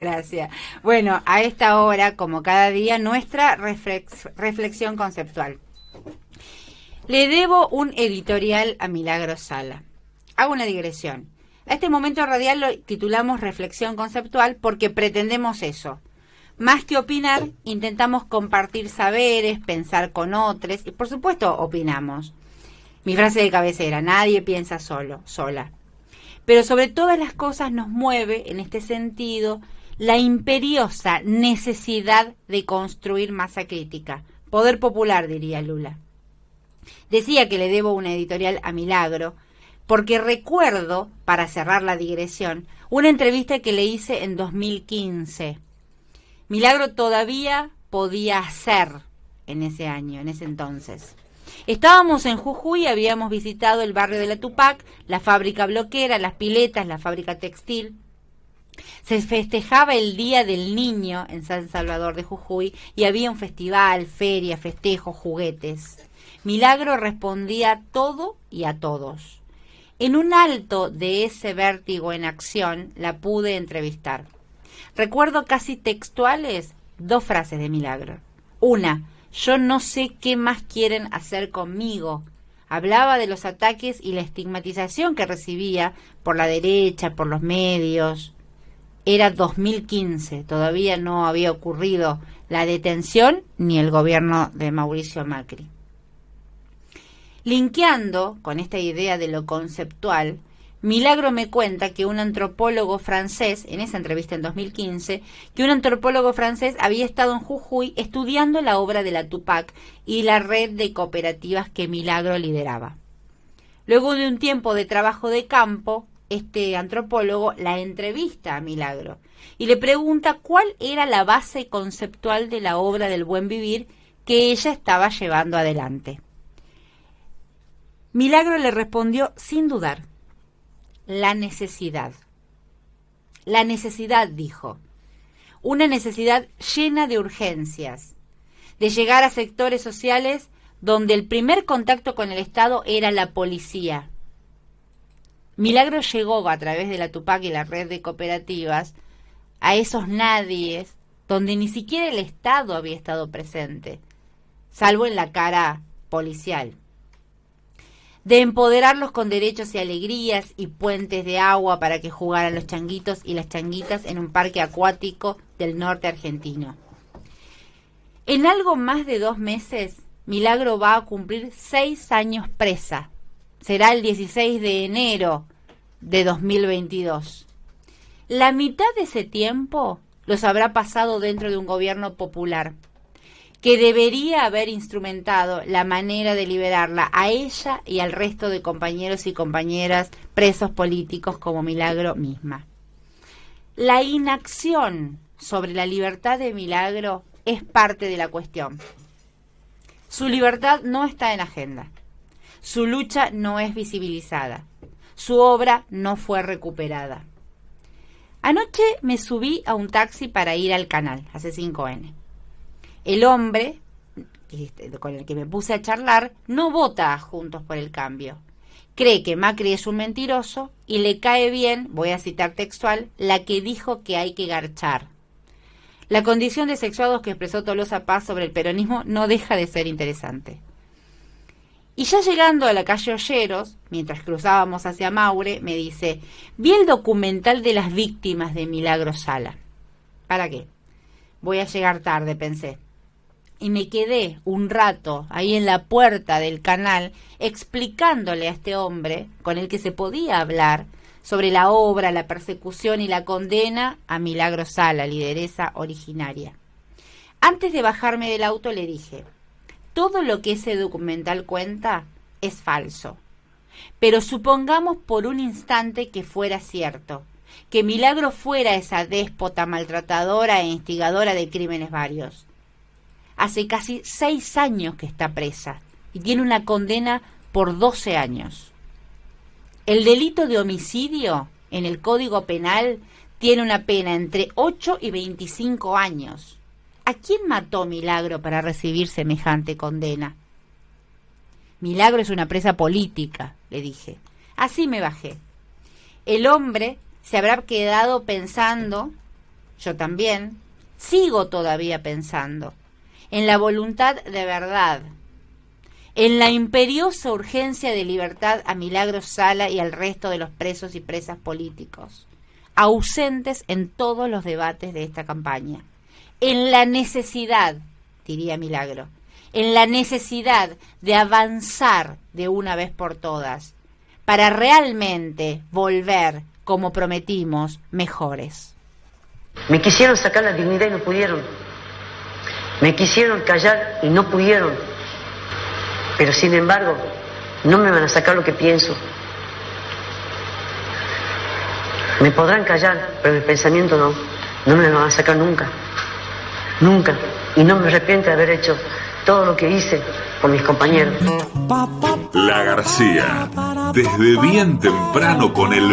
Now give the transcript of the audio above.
Gracias. Bueno, a esta hora, como cada día, nuestra reflexión conceptual. Le debo un editorial a Milagro Sala. Hago una digresión. A este momento radial lo titulamos Reflexión Conceptual porque pretendemos eso. Más que opinar, intentamos compartir saberes, pensar con otros y por supuesto opinamos. Mi frase de cabecera, nadie piensa solo, sola. Pero sobre todas las cosas nos mueve, en este sentido, la imperiosa necesidad de construir masa crítica. Poder popular, diría Lula. Decía que le debo una editorial a Milagro, porque recuerdo, para cerrar la digresión, una entrevista que le hice en 2015. Milagro todavía podía hacer en ese año, en ese entonces. Estábamos en Jujuy, habíamos visitado el barrio de la Tupac, la fábrica bloquera, las piletas, la fábrica textil. Se festejaba el Día del Niño en San Salvador de Jujuy y había un festival, feria, festejos, juguetes. Milagro respondía todo y a todos. En un alto de ese vértigo en acción la pude entrevistar. Recuerdo casi textuales dos frases de Milagro. Una, yo no sé qué más quieren hacer conmigo. Hablaba de los ataques y la estigmatización que recibía por la derecha, por los medios era 2015, todavía no había ocurrido la detención ni el gobierno de Mauricio Macri. Linkeando con esta idea de lo conceptual, Milagro me cuenta que un antropólogo francés, en esa entrevista en 2015, que un antropólogo francés había estado en Jujuy estudiando la obra de la Tupac y la red de cooperativas que Milagro lideraba. Luego de un tiempo de trabajo de campo, este antropólogo la entrevista a Milagro y le pregunta cuál era la base conceptual de la obra del buen vivir que ella estaba llevando adelante. Milagro le respondió sin dudar, la necesidad. La necesidad, dijo, una necesidad llena de urgencias, de llegar a sectores sociales donde el primer contacto con el Estado era la policía, Milagro llegó a través de la Tupac y la red de cooperativas a esos nadies donde ni siquiera el Estado había estado presente, salvo en la cara policial. De empoderarlos con derechos y alegrías y puentes de agua para que jugaran los changuitos y las changuitas en un parque acuático del norte argentino. En algo más de dos meses, Milagro va a cumplir seis años presa. Será el 16 de enero de 2022. La mitad de ese tiempo los habrá pasado dentro de un gobierno popular que debería haber instrumentado la manera de liberarla a ella y al resto de compañeros y compañeras presos políticos como Milagro misma. La inacción sobre la libertad de Milagro es parte de la cuestión. Su libertad no está en agenda. Su lucha no es visibilizada su obra no fue recuperada. Anoche me subí a un taxi para ir al canal, hace 5N. El hombre este, con el que me puse a charlar no vota Juntos por el Cambio. Cree que Macri es un mentiroso y le cae bien, voy a citar textual, la que dijo que hay que garchar. La condición de sexuados que expresó Tolosa Paz sobre el peronismo no deja de ser interesante. Y ya llegando a la calle Olleros, mientras cruzábamos hacia Maure, me dice, vi el documental de las víctimas de Milagro Sala. ¿Para qué? Voy a llegar tarde, pensé. Y me quedé un rato ahí en la puerta del canal explicándole a este hombre con el que se podía hablar sobre la obra, la persecución y la condena a Milagro Sala, lideresa originaria. Antes de bajarme del auto le dije, todo lo que ese documental cuenta es falso. Pero supongamos por un instante que fuera cierto, que Milagro fuera esa déspota maltratadora e instigadora de crímenes varios. Hace casi seis años que está presa y tiene una condena por doce años. El delito de homicidio en el Código Penal tiene una pena entre ocho y veinticinco años. ¿A quién mató Milagro para recibir semejante condena? Milagro es una presa política, le dije. Así me bajé. El hombre se habrá quedado pensando yo también, sigo todavía pensando en la voluntad de verdad, en la imperiosa urgencia de libertad a Milagros Sala y al resto de los presos y presas políticos, ausentes en todos los debates de esta campaña, en la necesidad, diría Milagro, en la necesidad de avanzar de una vez por todas, para realmente volver, como prometimos, mejores. Me quisieron sacar la dignidad y no pudieron. Me quisieron callar y no pudieron. Pero sin embargo, no me van a sacar lo que pienso. Me podrán callar, pero el pensamiento no. No me lo van a sacar nunca. Nunca. Y no me arrepiento de haber hecho todo lo que hice por mis compañeros. La García, desde bien temprano con el